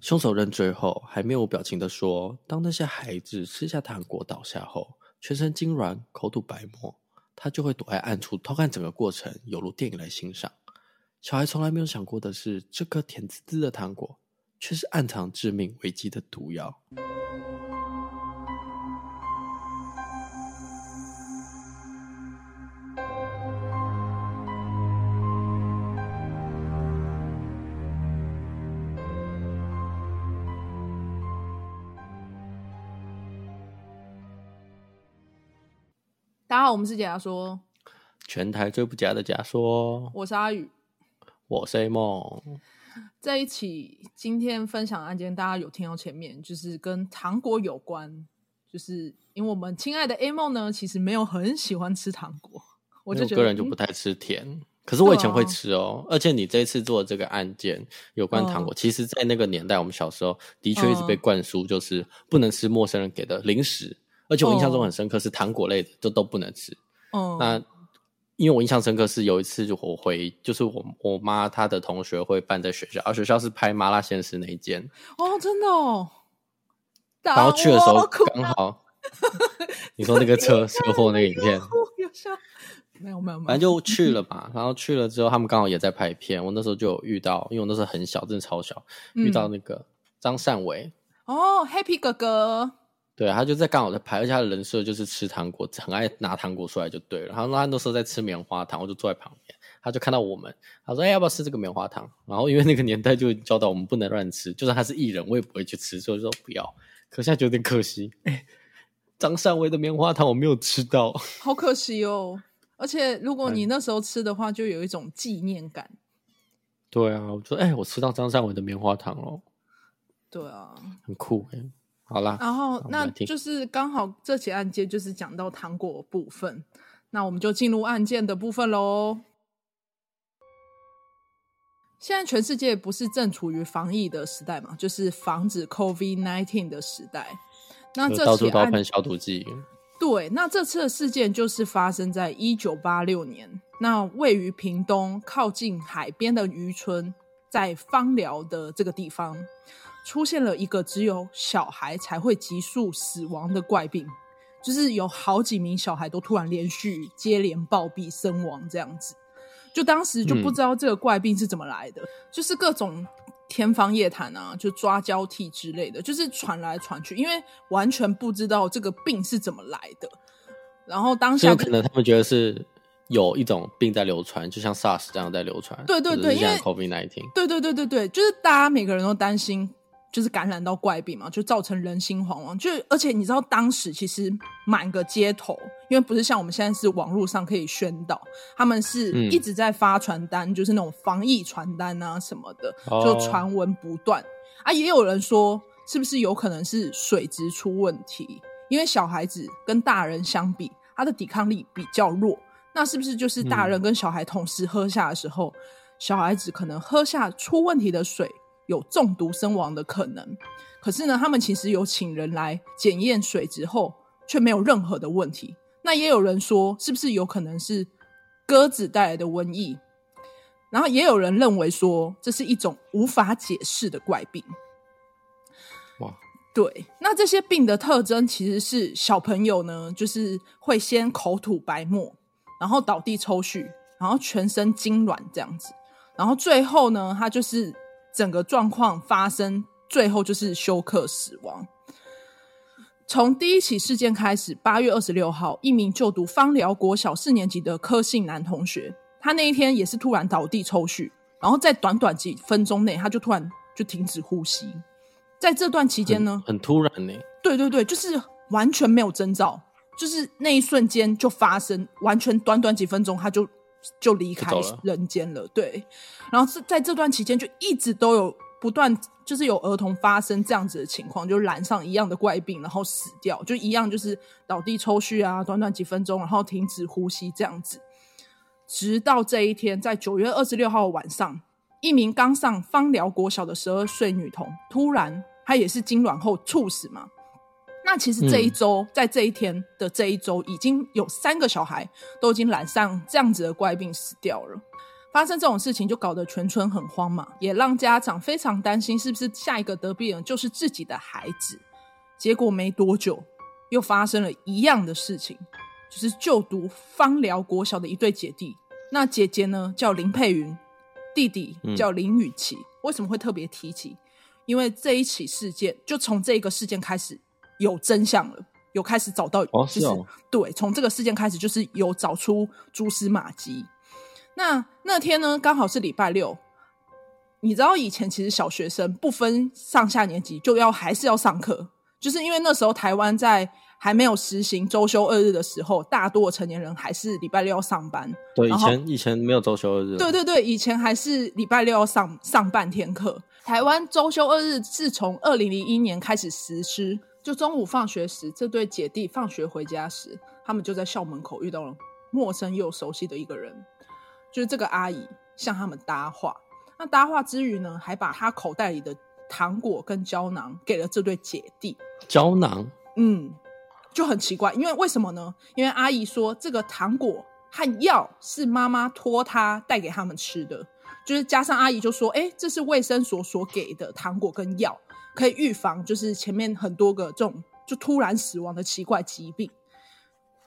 凶手认罪后，还面无表情地说：“当那些孩子吃下糖果倒下后，全身痉挛，口吐白沫，他就会躲在暗处偷看整个过程，犹如电影来欣赏。小孩从来没有想过的是，这颗甜滋滋的糖果，却是暗藏致命危机的毒药。”我们是假说，全台最不假的假说。我是阿宇，我是 A 梦。在一起今天分享的案件，大家有听到前面，就是跟糖果有关。就是因为我们亲爱的 A 梦呢，其实没有很喜欢吃糖果，我就个人就不太吃甜。嗯、可是我以前会吃哦，而且你这次做的这个案件有关糖果，嗯、其实，在那个年代，我们小时候的确一直被灌输，就是不能吃陌生人给的零食。而且我印象中很深刻，是糖果类的就都不能吃。哦，那因为我印象深刻是有一次就我回，就是我我妈她的同学会办在学校，而学校是拍麻辣鲜师那一间。哦，真的哦。然后去的时候刚好，你说那个车 车祸那个影片，没有没有没有，反正就去了嘛。然后去了之后，他们刚好也在拍片。我那时候就有遇到，因为我那时候很小，真的超小，遇到那个张善伟。哦，Happy 哥哥。对，他就在刚好在拍，而且他的人设就是吃糖果，很爱拿糖果出来就对了。然后他那时候在吃棉花糖，我就坐在旁边，他就看到我们，他说：“哎，要不要吃这个棉花糖？”然后因为那个年代就教导我们不能乱吃，就算他是艺人，我也不会去吃，所以说不要。可现在就有点可惜，哎，张善伟的棉花糖我没有吃到，好可惜哦。而且如果你那时候吃的话，就有一种纪念感。对啊，我说：“哎，我吃到张善伟的棉花糖了。”对啊，很酷哎。好啦，然后那就是刚好这起案件就是讲到糖果部分，那我们就进入案件的部分喽。现在全世界不是正处于防疫的时代嘛，就是防止 COVID-19 的时代。那这到处都喷消毒剂。对，那这次的事件就是发生在一九八六年，那位于屏东靠近海边的渔村，在芳寮的这个地方。出现了一个只有小孩才会急速死亡的怪病，就是有好几名小孩都突然连续接连暴毙身亡，这样子。就当时就不知道这个怪病是怎么来的，嗯、就是各种天方夜谭啊，就抓交替之类的，就是传来传去，因为完全不知道这个病是怎么来的。然后当下可能他们觉得是有一种病在流传，就像 SARS 这样在流传。对对对，因为 COVID-19。对对对对对，就是大家每个人都担心。就是感染到怪病嘛，就造成人心惶惶。就而且你知道，当时其实满个街头，因为不是像我们现在是网络上可以宣导，他们是一直在发传单，嗯、就是那种防疫传单啊什么的，就传闻不断。哦、啊，也有人说，是不是有可能是水质出问题？因为小孩子跟大人相比，他的抵抗力比较弱。那是不是就是大人跟小孩同时喝下的时候，嗯、小孩子可能喝下出问题的水？有中毒身亡的可能，可是呢，他们其实有请人来检验水质后，却没有任何的问题。那也有人说，是不是有可能是鸽子带来的瘟疫？然后也有人认为说，这是一种无法解释的怪病。哇，对，那这些病的特征其实是小朋友呢，就是会先口吐白沫，然后倒地抽搐，然后全身痉挛这样子，然后最后呢，他就是。整个状况发生，最后就是休克死亡。从第一起事件开始，八月二十六号，一名就读芳寮国小四年级的柯姓男同学，他那一天也是突然倒地抽搐，然后在短短几分钟内，他就突然就停止呼吸。在这段期间呢，很，很突然呢。对对对，就是完全没有征兆，就是那一瞬间就发生，完全短短几分钟，他就。就离开人间了，对。然后是在这段期间，就一直都有不断，就是有儿童发生这样子的情况，就染上一样的怪病，然后死掉，就一样就是倒地抽搐啊，短短几分钟，然后停止呼吸这样子。直到这一天，在九月二十六号晚上，一名刚上枋寮国小的十二岁女童，突然她也是痉挛后猝死嘛。那其实这一周，嗯、在这一天的这一周，已经有三个小孩都已经染上这样子的怪病死掉了。发生这种事情就搞得全村很慌嘛，也让家长非常担心，是不是下一个得病人就是自己的孩子？结果没多久，又发生了一样的事情，就是就读芳寮国小的一对姐弟，那姐姐呢叫林佩云，弟弟叫林雨琪。嗯、为什么会特别提起？因为这一起事件，就从这个事件开始有真相了，有开始找到，就是、哦是哦、对，从这个事件开始就是有找出蛛丝马迹。那那天呢，刚好是礼拜六。你知道以前其实小学生不分上下年级就要还是要上课，就是因为那时候台湾在还没有实行周休二日的时候，大多成年人还是礼拜六要上班。对，以前以前没有周休二日。对对对，以前还是礼拜六要上上半天课。台湾周休二日是从二零零一年开始实施，就中午放学时，这对姐弟放学回家时，他们就在校门口遇到了陌生又熟悉的一个人。就是这个阿姨向他们搭话，那搭话之余呢，还把她口袋里的糖果跟胶囊给了这对姐弟。胶囊，嗯，就很奇怪，因为为什么呢？因为阿姨说这个糖果和药是妈妈托她带给他们吃的，就是加上阿姨就说，哎，这是卫生所所给的糖果跟药，可以预防就是前面很多个这种就突然死亡的奇怪疾病。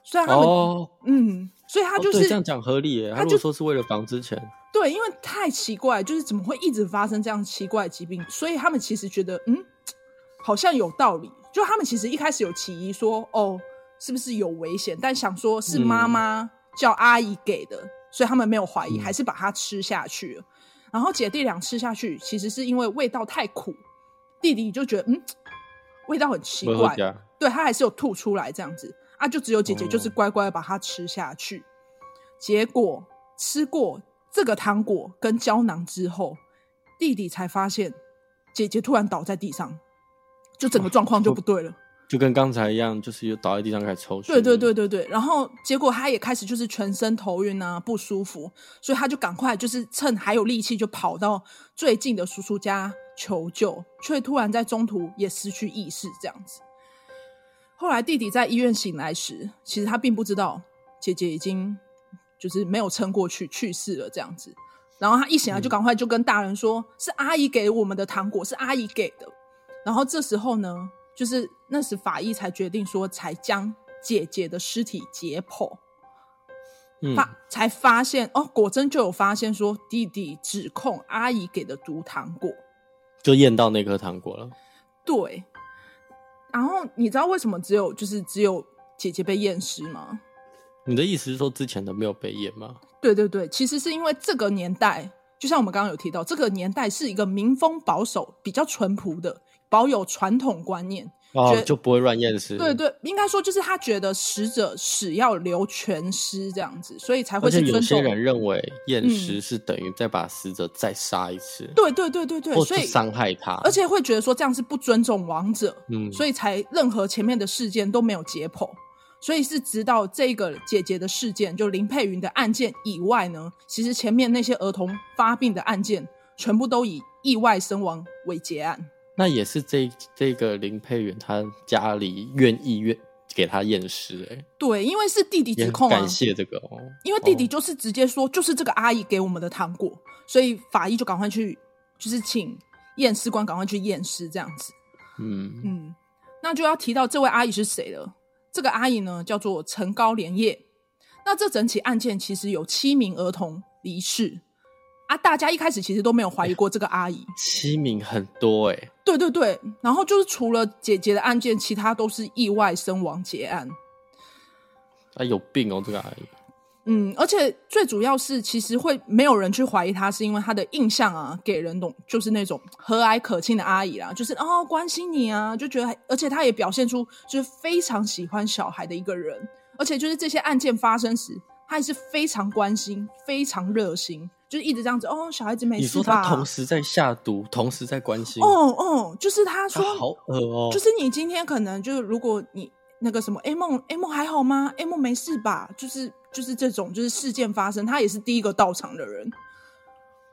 虽然他们，哦、嗯。所以他就是、哦、这样讲合理耶。他如果说是为了防之前，对，因为太奇怪，就是怎么会一直发生这样奇怪的疾病？所以他们其实觉得，嗯，好像有道理。就他们其实一开始有起疑说，哦，是不是有危险？但想说是妈妈叫阿姨给的，嗯、所以他们没有怀疑，还是把它吃下去了。嗯、然后姐弟俩吃下去，其实是因为味道太苦，弟弟就觉得，嗯，味道很奇怪，对，他还是有吐出来这样子。啊，就只有姐姐就是乖乖把它吃下去，哦、结果吃过这个糖果跟胶囊之后，弟弟才发现姐姐突然倒在地上，就整个状况就不对了，哦、就跟刚才一样，就是又倒在地上开始抽血。对对对对对，然后结果他也开始就是全身头晕啊，不舒服，所以他就赶快就是趁还有力气就跑到最近的叔叔家求救，却突然在中途也失去意识，这样子。后来弟弟在医院醒来时，其实他并不知道姐姐已经就是没有撑过去去世了这样子。然后他一醒来就赶快就跟大人说：“嗯、是阿姨给我们的糖果，是阿姨给的。”然后这时候呢，就是那时法医才决定说，才将姐姐的尸体解剖，嗯、发才发现哦，果真就有发现说弟弟指控阿姨给的毒糖果，就验到那颗糖果了。对。然后你知道为什么只有就是只有姐姐被验尸吗？你的意思是说之前的没有被验吗？对对对，其实是因为这个年代，就像我们刚刚有提到，这个年代是一个民风保守、比较淳朴的，保有传统观念。哦，就不会乱验尸。对对，应该说就是他觉得死者死要留全尸这样子，所以才会是尊重。而且有些人认为验尸是等于再把死者再杀一次。对对对对对，所以伤害他，而且会觉得说这样是不尊重亡者。嗯，所以才任何前面的事件都没有解剖，所以是直到这个姐姐的事件，就林佩云的案件以外呢，其实前面那些儿童发病的案件，全部都以意外身亡为结案。那也是这这个林佩元他家里愿意愿给他验尸哎，对，因为是弟弟指控啊，感谢这个哦，因为弟弟就是直接说就是这个阿姨给我们的糖果，所以法医就赶快去，就是请验尸官赶快去验尸这样子，嗯嗯，那就要提到这位阿姨是谁了，这个阿姨呢叫做陈高连叶，那这整起案件其实有七名儿童离世。啊！大家一开始其实都没有怀疑过这个阿姨。欸、七名很多哎、欸。对对对，然后就是除了姐姐的案件，其他都是意外身亡结案。啊，有病哦，这个阿姨。嗯，而且最主要是，其实会没有人去怀疑她，是因为她的印象啊，给人懂就是那种和蔼可亲的阿姨啦，就是哦关心你啊，就觉得，而且她也表现出就是非常喜欢小孩的一个人，而且就是这些案件发生时，她也是非常关心、非常热心。就一直这样子哦，小孩子没事吧？你说他同时在下毒，同时在关心。哦哦，就是他说他好恶哦，就是你今天可能就是如果你那个什么 A 梦 A 梦还好吗？A 梦没事吧？就是就是这种就是事件发生，他也是第一个到场的人。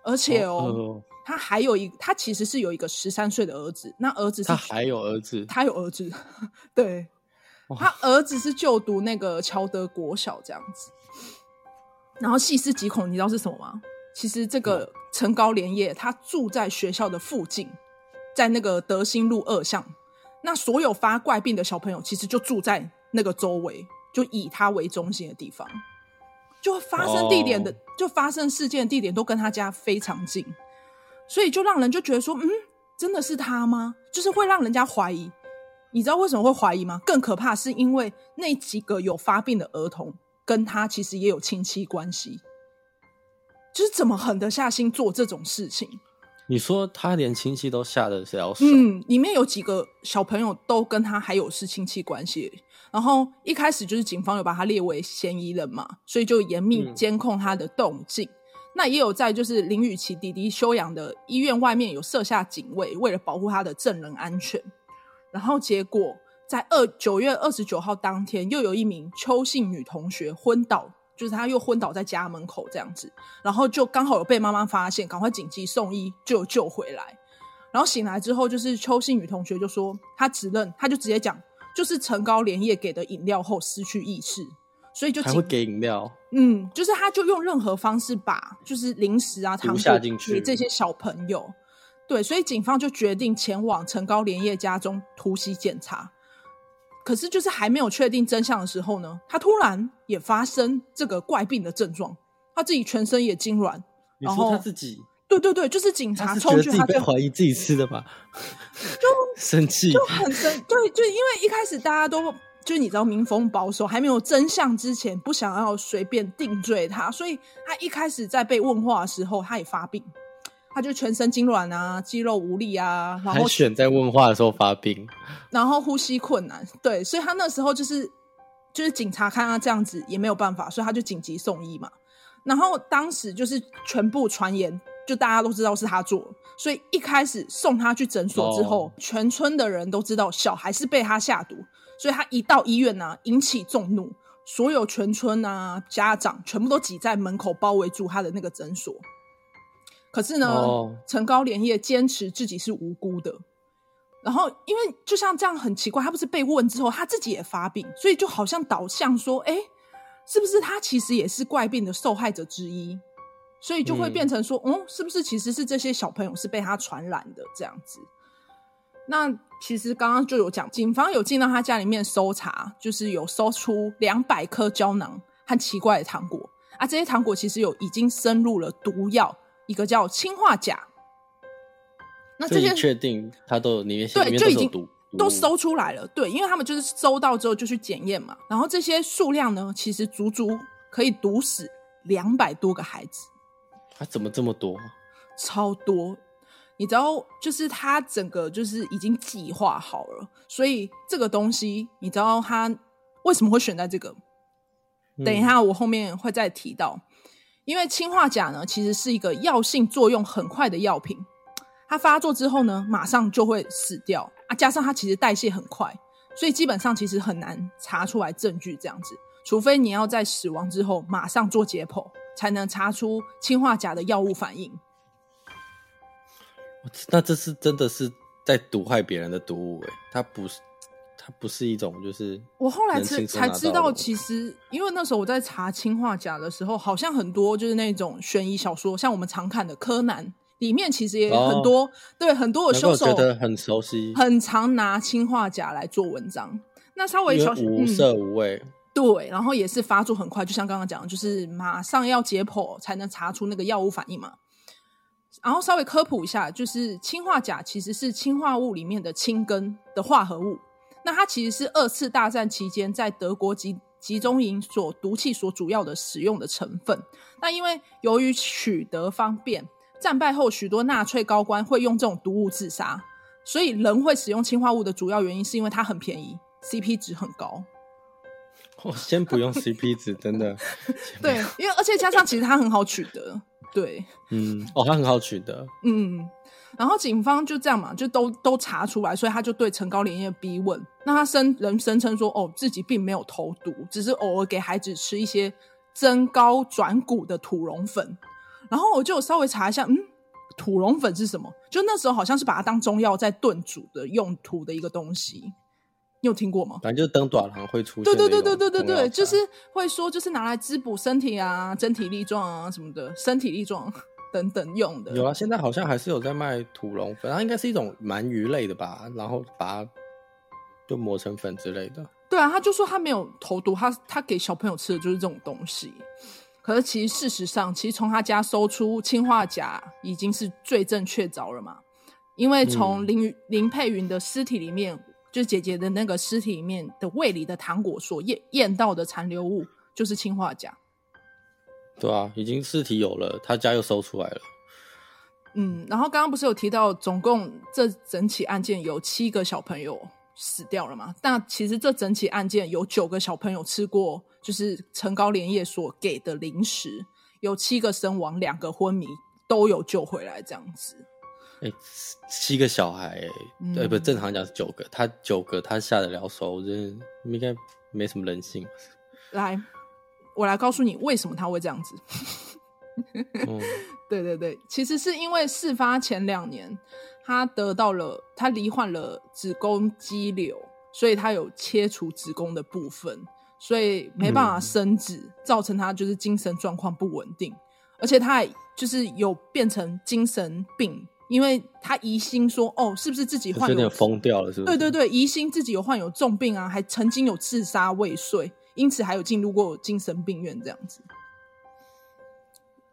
而且哦，哦他还有一他其实是有一个十三岁的儿子，那儿子是他还有儿子，他有儿子，对，哦、他儿子是就读那个乔德国小这样子。然后细思极恐，你知道是什么吗？其实这个陈高连叶他住在学校的附近，在那个德兴路二巷。那所有发怪病的小朋友，其实就住在那个周围，就以他为中心的地方，就发生地点的，oh. 就发生事件的地点都跟他家非常近，所以就让人就觉得说，嗯，真的是他吗？就是会让人家怀疑。你知道为什么会怀疑吗？更可怕是因为那几个有发病的儿童跟他其实也有亲戚关系，就是怎么狠得下心做这种事情？你说他连亲戚都下得了手？嗯，里面有几个小朋友都跟他还有是亲戚关系。然后一开始就是警方有把他列为嫌疑人嘛，所以就严密监控他的动静。嗯、那也有在就是林雨琪弟弟休养的医院外面有设下警卫，为了保护他的证人安全。然后结果在二九月二十九号当天，又有一名邱姓女同学昏倒。就是他又昏倒在家门口这样子，然后就刚好有被妈妈发现，赶快紧急送医，就救回来。然后醒来之后，就是邱姓女同学就说，他指认，他就直接讲，就是陈高连夜给的饮料后失去意识，所以就还会给饮料。嗯，就是他就用任何方式把就是零食啊、糖果给这些小朋友。对，所以警方就决定前往陈高连夜家中突袭检查。可是，就是还没有确定真相的时候呢，他突然也发生这个怪病的症状，他自己全身也痉挛。你说他自己？对对对，就是警察冲去，他就怀疑自己吃的吧？就 生气，就很生。对，就因为一开始大家都就你知道民风保守，还没有真相之前，不想要随便定罪他，所以他一开始在被问话的时候，他也发病。他就全身痉挛啊，肌肉无力啊，然后选在问话的时候发病，然后呼吸困难，对，所以他那时候就是就是警察看他这样子也没有办法，所以他就紧急送医嘛。然后当时就是全部传言，就大家都知道是他做，所以一开始送他去诊所之后，哦、全村的人都知道小孩是被他下毒，所以他一到医院呢、啊，引起众怒，所有全村啊家长全部都挤在门口包围住他的那个诊所。可是呢，陈、oh. 高连夜坚持自己是无辜的。然后，因为就像这样很奇怪，他不是被问之后，他自己也发病，所以就好像导向说，哎，是不是他其实也是怪病的受害者之一？所以就会变成说，嗯，嗯，是不是其实是这些小朋友是被他传染的这样子？那其实刚刚就有讲，警方有进到他家里面搜查，就是有搜出两百颗胶囊和奇怪的糖果啊，这些糖果其实有已经深入了毒药。一个叫氰化钾，那这些确定它都里面对就已经都搜出来了，对，因为他们就是搜到之后就去检验嘛。然后这些数量呢，其实足足可以毒死两百多个孩子。他怎么这么多？超多！你知道，就是他整个就是已经计划好了，所以这个东西，你知道他为什么会选在这个？嗯、等一下，我后面会再提到。因为氰化钾呢，其实是一个药性作用很快的药品，它发作之后呢，马上就会死掉啊。加上它其实代谢很快，所以基本上其实很难查出来证据这样子，除非你要在死亡之后马上做解剖，才能查出氰化钾的药物反应。那这是真的是在毒害别人的毒物诶，它不是。它不是一种，就是我后来才才知道，其实因为那时候我在查氰化钾的时候，好像很多就是那种悬疑小说，像我们常看的柯南里面，其实也有很多、哦、对很多的凶手觉得很熟悉，很常拿氰化钾来做文章。那稍微小无色无味、嗯，对，然后也是发作很快，就像刚刚讲的，就是马上要解剖才能查出那个药物反应嘛。然后稍微科普一下，就是氰化钾其实是氰化物里面的氢根的化合物。那它其实是二次大战期间在德国集集中营所毒气所主要的使用的成分。那因为由于取得方便，战败后许多纳粹高官会用这种毒物自杀，所以人会使用氰化物的主要原因是因为它很便宜，CP 值很高。哦，先不用 CP 值，真的。对，因为而且加上其实它很好取得。对，嗯，哦，它很好取得，嗯。然后警方就这样嘛，就都都查出来，所以他就对陈高连夜逼问。那他声人声称说，哦，自己并没有投毒，只是偶尔给孩子吃一些增高转骨的土溶粉。然后我就稍微查一下，嗯，土溶粉是什么？就那时候好像是把它当中药在炖煮的用途的一个东西。你有听过吗？反正就是转大人会出现。对对对对对对对，就是会说，就是拿来滋补身体啊、身体力壮啊什么的，身体力壮等等用的。有啊，现在好像还是有在卖土龙粉，它应该是一种鳗鱼类的吧，然后把它就磨成粉之类的。对啊，他就说他没有投毒，他他给小朋友吃的就是这种东西。可是其实事实上，其实从他家搜出氰化钾已经是罪证确凿了嘛，因为从林、嗯、林佩云的尸体里面。就是姐姐的那个尸体里面的胃里的糖果所验验到的残留物，就是氰化钾。对啊，已经尸体有了，他家又搜出来了。嗯，然后刚刚不是有提到，总共这整起案件有七个小朋友死掉了嘛？但其实这整起案件有九个小朋友吃过，就是陈高连夜所给的零食，有七个身亡，两个昏迷，都有救回来，这样子。哎、欸，七个小孩、欸，哎、嗯，不，正常讲是九个，他九个他下得了手，我觉得应该没什么人性。来，我来告诉你为什么他会这样子。嗯、对对对，其实是因为事发前两年，他得到了他罹患了子宫肌瘤，所以他有切除子宫的部分，所以没办法生子，嗯、造成他就是精神状况不稳定，而且他还就是有变成精神病。因为他疑心说，哦，是不是自己患有点疯掉了？是不是？对对对，疑心自己有患有重病啊，还曾经有自杀未遂，因此还有进入过精神病院这样子。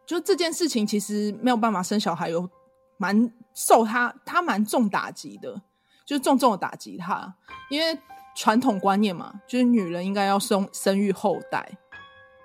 就这件事情，其实没有办法生小孩，有蛮受他他蛮重打击的，就是重重的打击他。因为传统观念嘛，就是女人应该要生生育后代，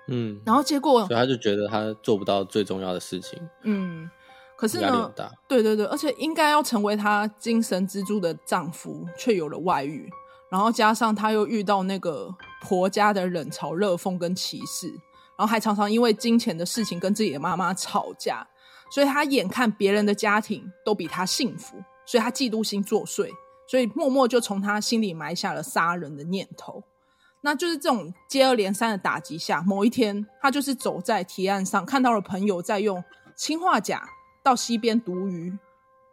嗯，然后结果，所以他就觉得他做不到最重要的事情，嗯。可是呢，对对对，而且应该要成为他精神支柱的丈夫，却有了外遇，然后加上他又遇到那个婆家的冷嘲热讽跟歧视，然后还常常因为金钱的事情跟自己的妈妈吵架，所以他眼看别人的家庭都比他幸福，所以他嫉妒心作祟，所以默默就从他心里埋下了杀人的念头。那就是这种接二连三的打击下，某一天他就是走在堤岸上，看到了朋友在用氰化钾。到溪边毒鱼，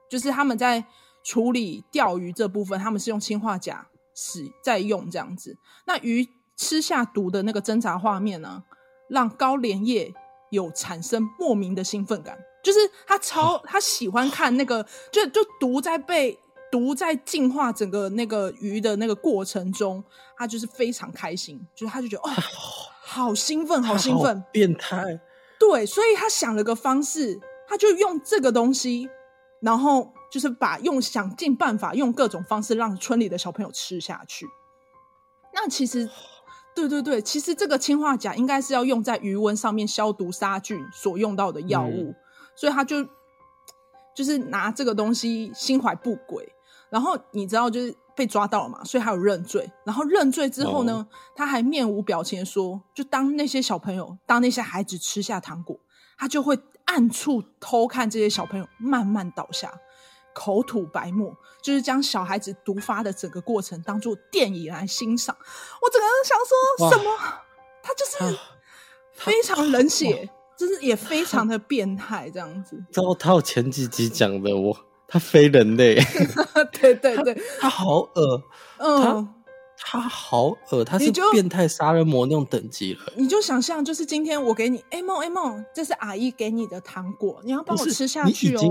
就是他们在处理钓鱼这部分，他们是用氰化钾使在用这样子。那鱼吃下毒的那个挣扎画面呢，让高连叶有产生莫名的兴奋感，就是他超他喜欢看那个，就就毒在被毒在净化整个那个鱼的那个过程中，他就是非常开心，就是他就觉得哦，好兴奋，好兴奋，变态。对，所以他想了个方式。他就用这个东西，然后就是把用想尽办法用各种方式让村里的小朋友吃下去。那其实，对对对，其实这个氰化钾应该是要用在鱼温上面消毒杀菌所用到的药物，嗯、所以他就就是拿这个东西心怀不轨。然后你知道，就是被抓到了嘛，所以他有认罪。然后认罪之后呢，哦、他还面无表情的说：“就当那些小朋友，当那些孩子吃下糖果，他就会。”暗处偷看这些小朋友慢慢倒下，口吐白沫，就是将小孩子毒发的整个过程当做电影来欣赏。我整个人想说什么？他就是非常冷血，就是也非常的变态，这样子。然后他有前几集讲的我，他非人类，对对对，他，好恶，嗯。他好恶，他是变态杀人魔那种等级了。你就想象，就是今天我给你，哎梦哎梦，这是阿姨给你的糖果，你要帮我吃下去哦。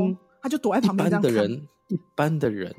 他就躲在旁边。一般的人，一般的人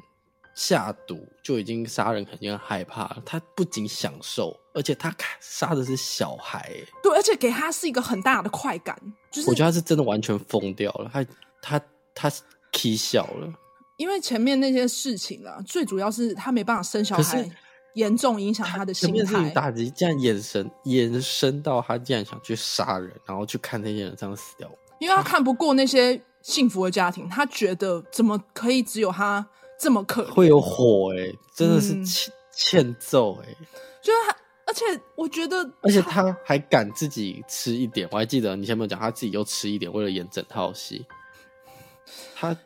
下毒就已经杀人肯定害怕了。他不仅享受，而且他杀的是小孩。对，而且给他是一个很大的快感。就是我觉得他是真的完全疯掉了，他他他气笑了。因为前面那些事情啊，最主要是他没办法生小孩。严重影响他的心态。前面打击，这样眼神延伸到他竟然想去杀人，然后去看那些人这样死掉。因为他看不过那些幸福的家庭，他觉得怎么可以只有他这么可怜？会有火哎、欸，真的是欠、嗯、欠揍哎、欸！就是他，而且我觉得，而且他还敢自己吃一点。我还记得你前面讲，他自己又吃一点，为了演整套戏。他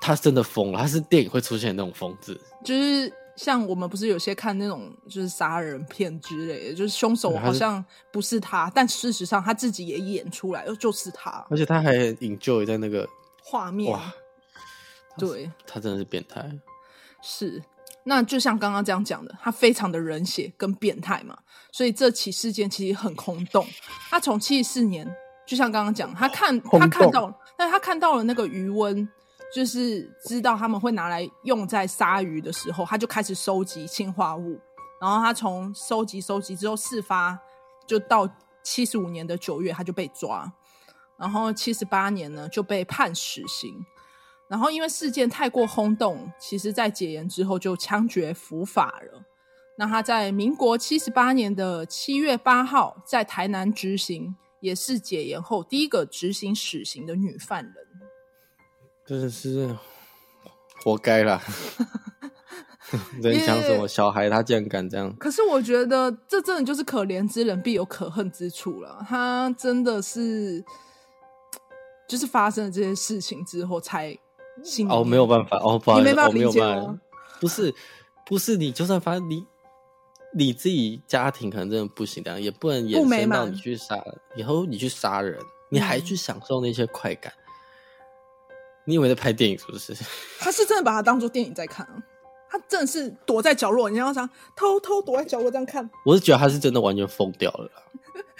他真的疯了，他是电影会出现的那种疯子，就是。像我们不是有些看那种就是杀人片之类的，就是凶手好像不是他，但事实上他自己也演出来，就是他。而且他还 enjoy 在那个画面。哇，对，他真的是变态。是，那就像刚刚这样讲的，他非常的冷血跟变态嘛，所以这起事件其实很空洞。他从七十四年，就像刚刚讲，他看他看到，但他看到了那个鱼塭，就是知道他们会拿来用在鲨鱼的时候，他就开始收集氰化物。然后他从收集收集之后，事发就到七十五年的九月，他就被抓。然后七十八年呢，就被判死刑。然后因为事件太过轰动，其实在解严之后就枪决伏法了。那他在民国七十八年的七月八号在台南执行，也是解严后第一个执行死刑的女犯人。真的是活该啦！在讲什么小孩？他竟然敢这样？可是我觉得这真的就是可怜之人必有可恨之处了。他真的是，就是发生了这些事情之后才。哦，没有办法哦，不好意思，你没办法？不是，不是，你就算发现你你自己家庭可能真的不行，这样也不能延伸到你去杀，以后你去杀人，你还去享受那些快感，嗯、你以为在拍电影是不是？他是真的把它当做电影在看，他真的是躲在角落，你要想偷偷躲在角落这样看。我是觉得他是真的完全疯掉了，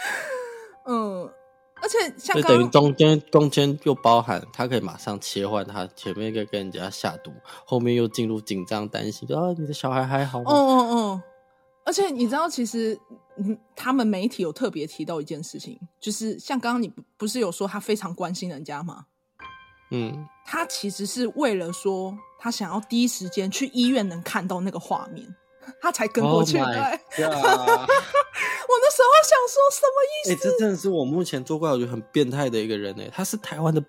嗯。而且像等于中间中间又包含他可以马上切换，他前面可以跟人家下毒，后面又进入紧张担心，啊，你的小孩还好吗？嗯嗯嗯。而且你知道，其实嗯，他们媒体有特别提到一件事情，就是像刚刚你不是有说他非常关心人家吗？嗯，他其实是为了说他想要第一时间去医院能看到那个画面。他才跟过去，oh、对。我那时候想说什么意思？哎、欸，这真的是我目前做过我觉得很变态的一个人哎，他是台湾的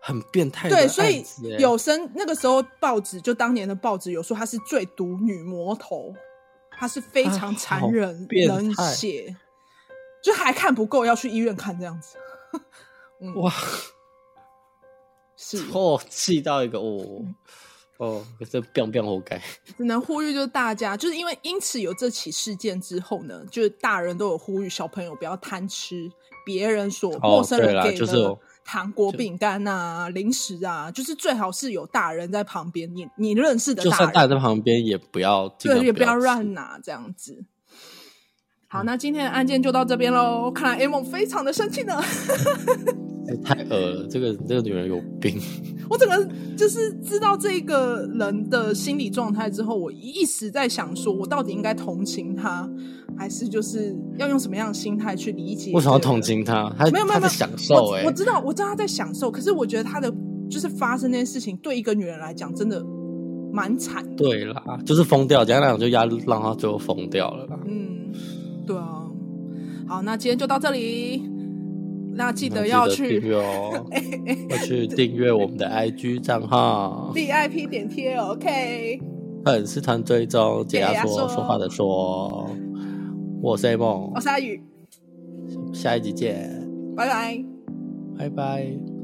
很变态的。对，所以有声那个时候报纸就当年的报纸有说他是最毒女魔头，他是非常残忍、冷血，就还看不够要去医院看这样子。嗯、哇，是哦，气到一个 哦。哦，这变变活该，只能呼吁就是大家，就是因为因此有这起事件之后呢，就是大人都有呼吁小朋友不要贪吃别人所陌生人给的糖果、饼干啊、零食啊，就是最好是有大人在旁边，你你认识的大人，就算大人在旁边也不要，对，也不要乱拿这样子。好，那今天的案件就到这边喽。看来 A 梦非常的生气呢。太恶了，这个这个女人有病。我整个就是知道这个人的心理状态之后，我一直在想，说我到底应该同情他，还是就是要用什么样的心态去理解？为什么要同情他？他没有没有在享受哎、欸，我知道我知道他在享受，可是我觉得他的就是发生那件事情，对一个女人来讲，真的蛮惨的。对啦，就是疯掉，简单来讲就压让他最后疯掉了啦。嗯。好，那今天就到这里。那记得要去订阅哦，要去订阅我们的 IG 账号，VIP 点贴，OK。粉丝团追踪，解压说说话的说，我是 A 梦，我是阿宇，下一集见，拜拜，拜拜。